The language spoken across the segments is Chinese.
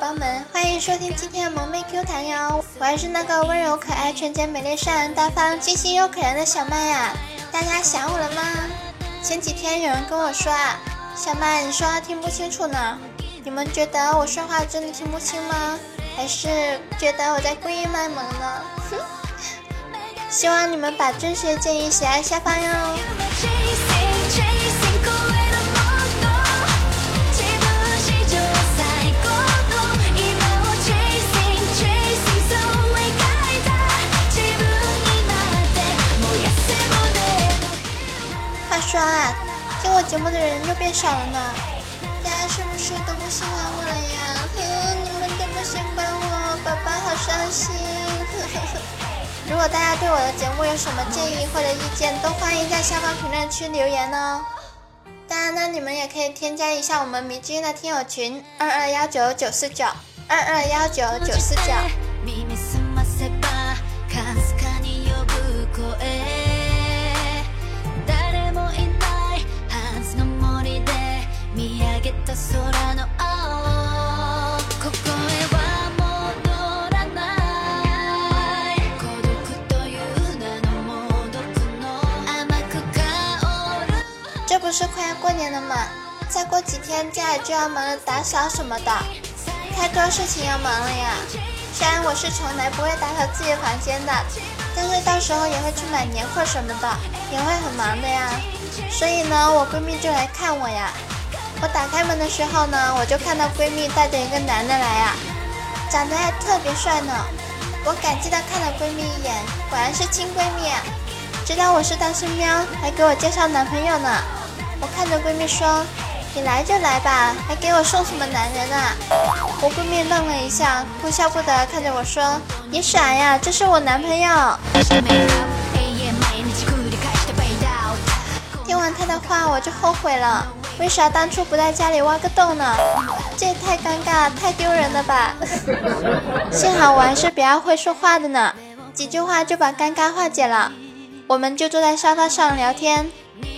宝宝们，欢迎收听今天的萌妹 Q 弹哟！我还是那个温柔可爱、纯洁美丽、善良大方、清新又可人的小麦呀！大家想我了吗？前几天有人跟我说啊，小麦你说话听不清楚呢，你们觉得我说话真的听不清吗？还是觉得我在故意卖萌呢？希望你们把正确建议写在下方哟。说啊，听我节目的人又变少了呢，大家是不是都不喜欢我了呀？哼，你们都不喜欢我，宝宝好伤心。如果大家对我的节目有什么建议或者意见，都欢迎在下方评论区留言哦。当然呢，你们也可以添加一下我们迷之音的听友群二二幺九九四九二二幺九九四九。这不是快要过年了吗？再过几天家里就要忙着打扫什么的，太多事情要忙了呀。虽然我是从来不会打扫自己的房间的，但是到时候也会去买年货什么的，也会很忙的呀。所以呢，我闺蜜就来看我呀。我打开门的时候呢，我就看到闺蜜带着一个男的来呀，长得还特别帅呢。我感激的看了闺蜜一眼，果然是亲闺蜜，知道我是单身喵，还给我介绍男朋友呢。我看着闺蜜说：“你来就来吧，还给我送什么男人啊？”我闺蜜愣了一下，哭笑不得看着我说：“你傻呀，这是我男朋友。”听完她的话，我就后悔了。为啥当初不在家里挖个洞呢？这也太尴尬、太丢人了吧！幸好我还是比较会说话的呢，几句话就把尴尬化解了。我们就坐在沙发上聊天，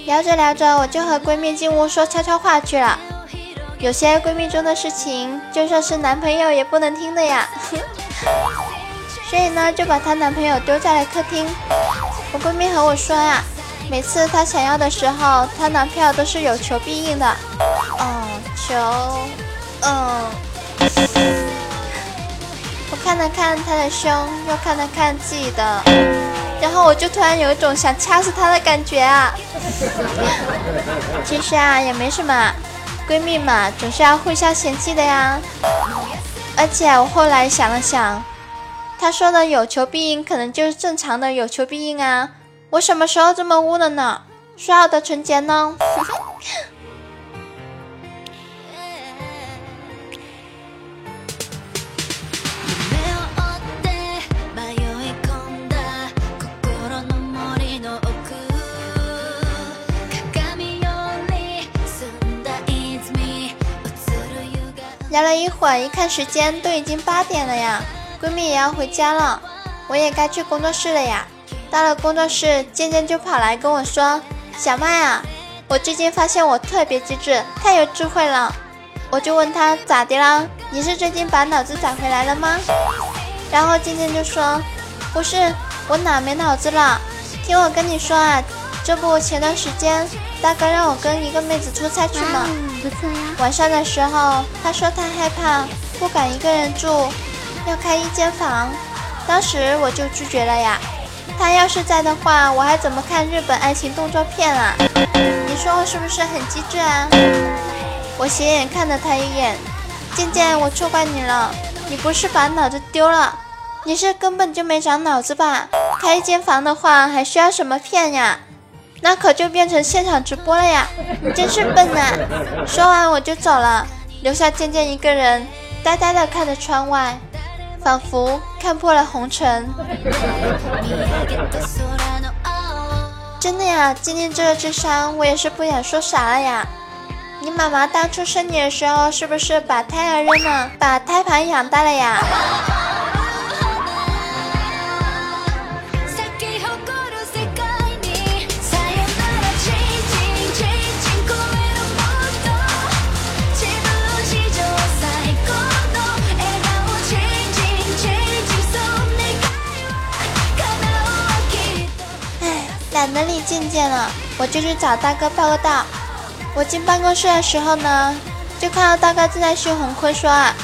聊着聊着，我就和闺蜜进屋说悄悄话去了。有些闺蜜中的事情，就算是男朋友也不能听的呀。所以呢，就把她男朋友丢在了客厅。我闺蜜和我说呀。每次她想要的时候，她男票都是有求必应的。哦，求，嗯。我看了看她的胸，又看了看自己的，然后我就突然有一种想掐死她的感觉啊。其实啊，也没什么，闺蜜嘛，总是要互相嫌弃的呀。而且我后来想了想，她说的有求必应，可能就是正常的有求必应啊。我什么时候这么污了呢？说好的纯洁呢？聊了一会儿，一看时间都已经八点了呀，闺蜜也要回家了，我也该去工作室了呀。到了工作室，渐渐就跑来跟我说：“小麦啊，我最近发现我特别机智，太有智慧了。”我就问他咋的啦？你是最近把脑子找回来了吗？然后渐渐就说：“不是，我哪没脑子了？听我跟你说啊，这不前段时间大哥让我跟一个妹子出差去吗。晚上的时候，他说他害怕，不敢一个人住，要开一间房。当时我就拒绝了呀。”他要是在的话，我还怎么看日本爱情动作片啊？你说我是不是很机智啊？我斜眼看了他一眼，渐渐我错怪你了，你不是把脑子丢了，你是根本就没长脑子吧？开一间房的话，还需要什么片呀？那可就变成现场直播了呀！你真是笨呐！说完我就走了，留下渐渐一个人，呆呆的看着窗外。仿佛看破了红尘，真的呀！今天这个智商，我也是不想说啥了呀。你妈妈当初生你的时候，是不是把胎儿扔了，把胎盘养大了呀？见了，我就去找大哥报个到。我进办公室的时候呢，就看到大哥正在训洪坤说啊，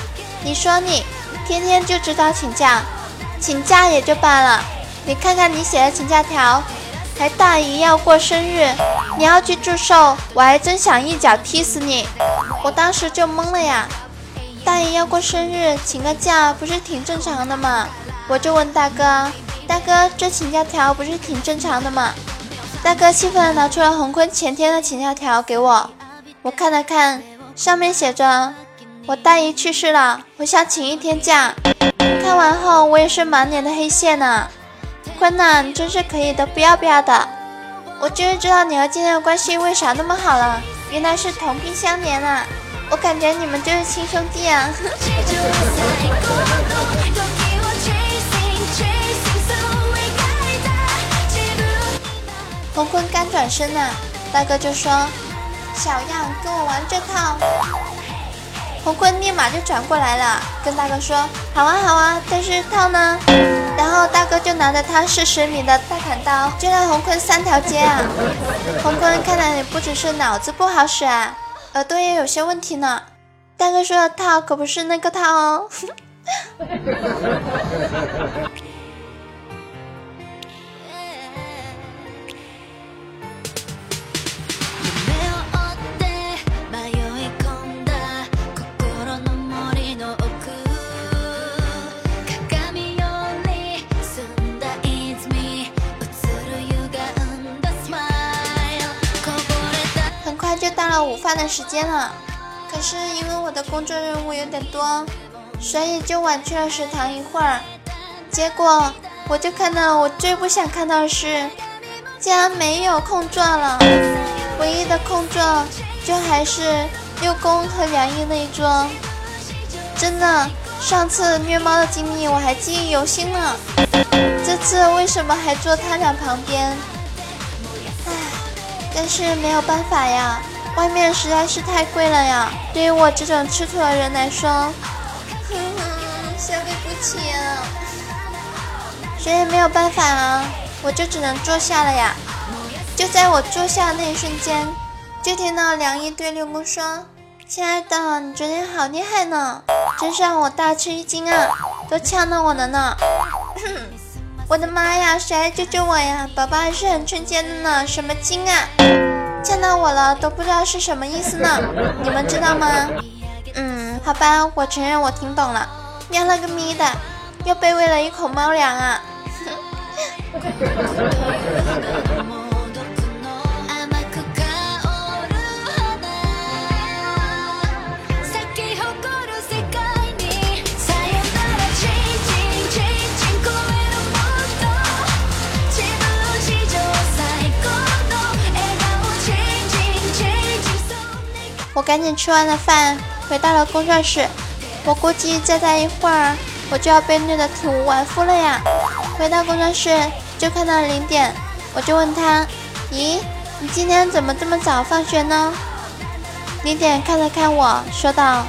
你说你天天就知道请假，请假也就罢了，你看看你写的请假条，还大姨要过生日，你要去祝寿，我还真想一脚踢死你。我当时就懵了呀，大姨要过生日，请个假不是挺正常的吗？我就问大哥。大哥，这请假条不是挺正常的吗？大哥气愤地拿出了洪坤前天的请假条给我，我看了看，上面写着：“我大姨去世了，我想请一天假。”看完后，我也是满脸的黑线呢。坤呐，你真是可以的不要不要的。我终于知道你和今天的关系为啥那么好了，原来是同病相怜啊！我感觉你们就是亲兄弟啊。洪坤刚转身呢，大哥就说：“小样，跟我玩这套。”洪坤立马就转过来了，跟大哥说：“好啊好啊，但是套呢？”然后大哥就拿着他四十米的大砍刀，追了洪坤三条街啊！洪坤看来你不只是脑子不好使啊，耳朵也有些问题呢。大哥说的套可不是那个套哦。的时间了，可是因为我的工作任务有点多，所以就晚去了食堂一会儿。结果我就看到我最不想看到的是，竟然没有空座了。唯一的空座就还是六公和梁一那一桌。真的，上次虐猫的经历我还记忆犹新呢。这次为什么还坐他俩旁边？唉，但是没有办法呀。外面实在是太贵了呀，对于我这种吃土的人来说，哼哼，消费不起啊。谁也没有办法啊，我就只能坐下了呀。就在我坐下的那一瞬间，就听到梁毅对六木说：“亲爱的，你昨天好厉害呢，真是让我大吃一惊啊，都呛到我了呢。”，我的妈呀，谁来救救我呀？宝宝还是很纯洁的呢，什么惊啊？见到我了都不知道是什么意思呢，你们知道吗？嗯，好吧，我承认我听懂了。喵了个咪的，又被喂了一口猫粮啊！赶紧吃完了饭，回到了工作室。我估计再待一会儿，我就要被虐的体无完肤了呀！回到工作室，就看到零点，我就问他：“咦，你今天怎么这么早放学呢？”零点看了看我说道：“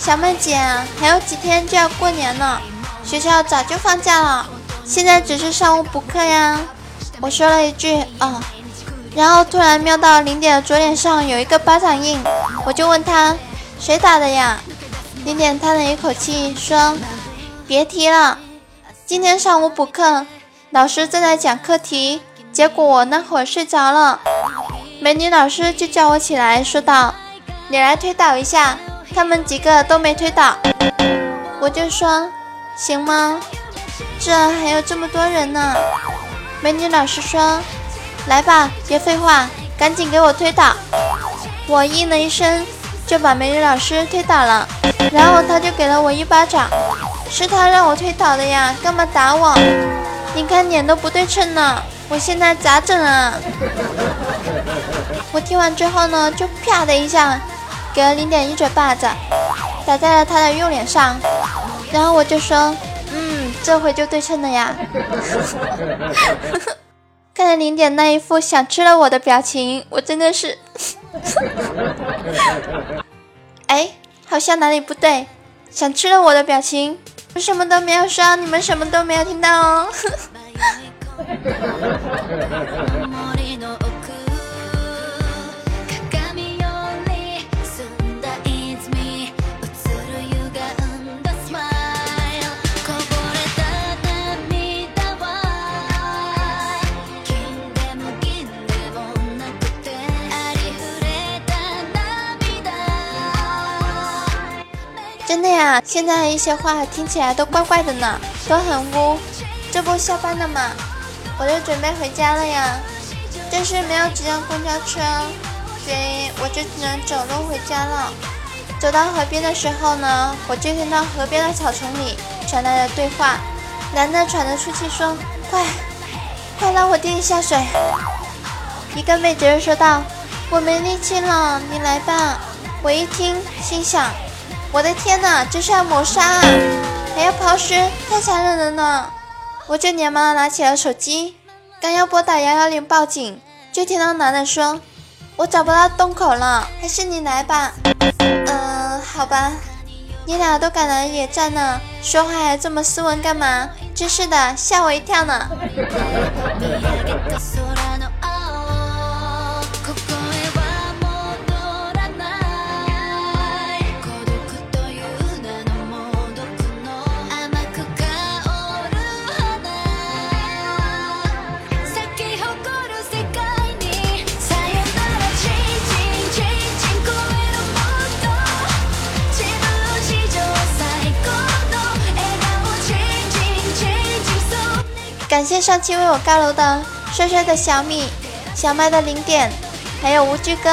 小妹姐，还有几天就要过年了，学校早就放假了，现在只是上午补课呀。”我说了一句：“哦。”然后突然瞄到零点的左脸上有一个巴掌印，我就问他谁打的呀？零点叹了一口气说：“别提了，今天上午补课，老师正在讲课题，结果我那会儿睡着了，美女老师就叫我起来，说道：你来推导一下，他们几个都没推倒。我就说行吗？这还有这么多人呢。美女老师说。”来吧，别废话，赶紧给我推倒！我应了一声，就把美女老师推倒了。然后他就给了我一巴掌，是他让我推倒的呀，干嘛打我？你看脸都不对称呢，我现在咋整啊？我听完之后呢，就啪的一下给了零点一嘴巴子，打在了他的右脸上。然后我就说，嗯，这回就对称了呀。看着零点那一副想吃了我的表情，我真的是，哎，好像哪里不对，想吃了我的表情，我什么都没有说，你们什么都没有听到哦。真的呀，现在一些话听起来都怪怪的呢，都很污。这不下班了吗？我就准备回家了呀。但是没有几辆公交车，所以我就只能走路回家了。走到河边的时候呢，我就听到河边的草丛里传来了对话。男的喘着粗气说：“快，快拉我弟弟下水。”一个妹子说道：“我没力气了，你来吧。”我一听，心想：“我的天哪，这是要谋杀啊！还要抛尸，太残忍了呢！”我就连忙拿起了手机，刚要拨打幺幺零报警，就听到男的说：“我找不到洞口了，还是你来吧。”嗯，好吧。你俩都敢来野战呢，说话还这么斯文干嘛？真是的，吓我一跳呢。谢上期为我高楼的帅帅的小米、小麦的零点，还有无惧哥，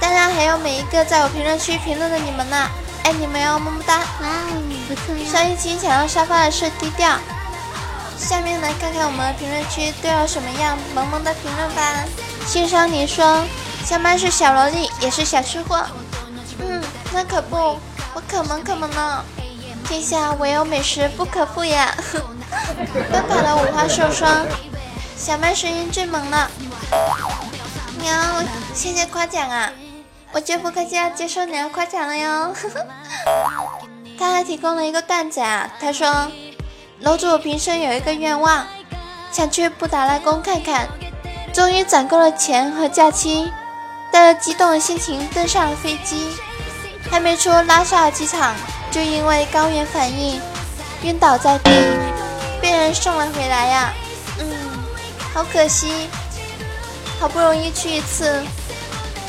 当然还有每一个在我评论区评论的你们呢，爱你们哟，么么哒！哇，不错呀。上一期抢到沙发的是低调，下面来看看我们的评论区都有什么样萌萌的评论吧。欣赏你说，小麦是小萝莉，也是小吃货。嗯，那可不，我可萌可萌呢。天下唯有美食不可负呀！奔跑的五花兽说：“小麦声音最萌了。”喵，谢谢夸奖啊！我绝不客气要接受你的夸奖了哟。他还提供了一个段子啊，他说：“楼主平生有一个愿望，想去布达拉宫看看，终于攒够了钱和假期，带着激动的心情登上了飞机，还没出拉萨机场。”就因为高原反应晕倒在地，被人送了回来呀。嗯，好可惜，好不容易去一次，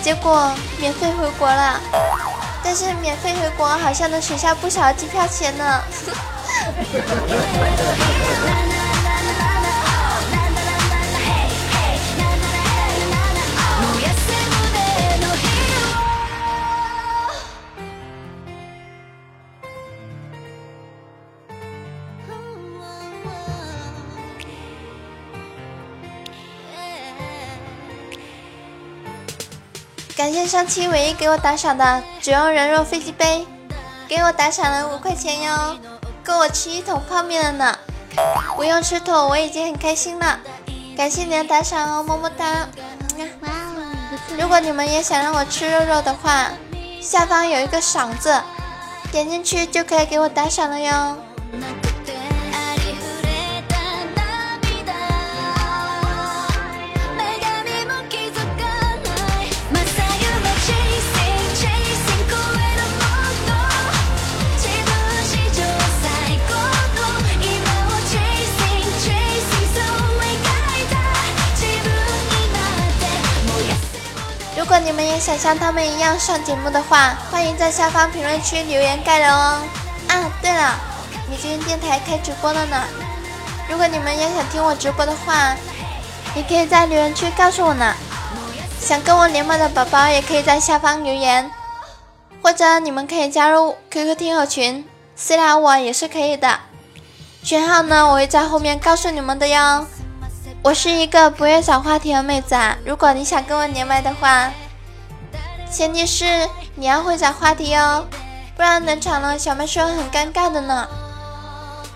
结果免费回国了。但是免费回国好像能省下不少机票钱呢。上期唯一给我打赏的只用人肉飞机杯，给我打赏了五块钱哟，够我吃一桶泡面了呢。不用吃土，我已经很开心了。感谢你的打赏哦，么么哒。如果你们也想让我吃肉肉的话，下方有一个赏字，点进去就可以给我打赏了哟。你们也想像他们一样上节目的话，欢迎在下方评论区留言盖楼哦。啊，对了，米君电台开直播了呢。如果你们也想听我直播的话，也可以在留言区告诉我呢。想跟我连麦的宝宝也可以在下方留言，或者你们可以加入 QQ 听友群私聊我也是可以的。群号呢，我会在后面告诉你们的哟。我是一个不会找话题的妹子啊！如果你想跟我连麦的话，前提是你要会找话题哦，不然冷场了，小妹说很尴尬的呢。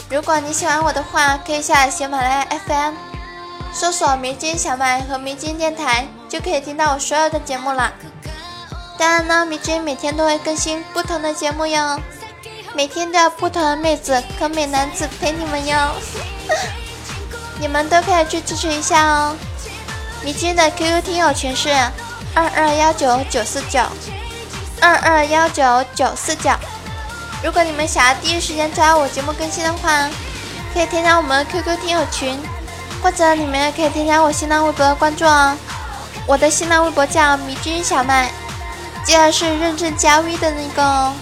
如果你喜欢我的话，可以下载喜马拉雅 FM，搜索“迷津小麦”和“迷津电台”，就可以听到我所有的节目了。当然呢，迷津每天都会更新不同的节目哟，每天都有不同的妹子和美男子陪你们哟。你们都可以去支持一下哦！迷津的 QQ 听友群是二二幺九九四九二二幺九九四九。如果你们想要第一时间知道我节目更新的话，可以添加我们 QQ 听友群，或者你们也可以添加我新浪微博的关注哦。我的新浪微博叫迷津小麦，记得是认证加 V 的那个哦。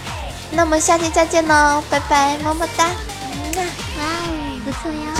那么下期再见喽，拜拜，么么哒。哇哦，不错呀。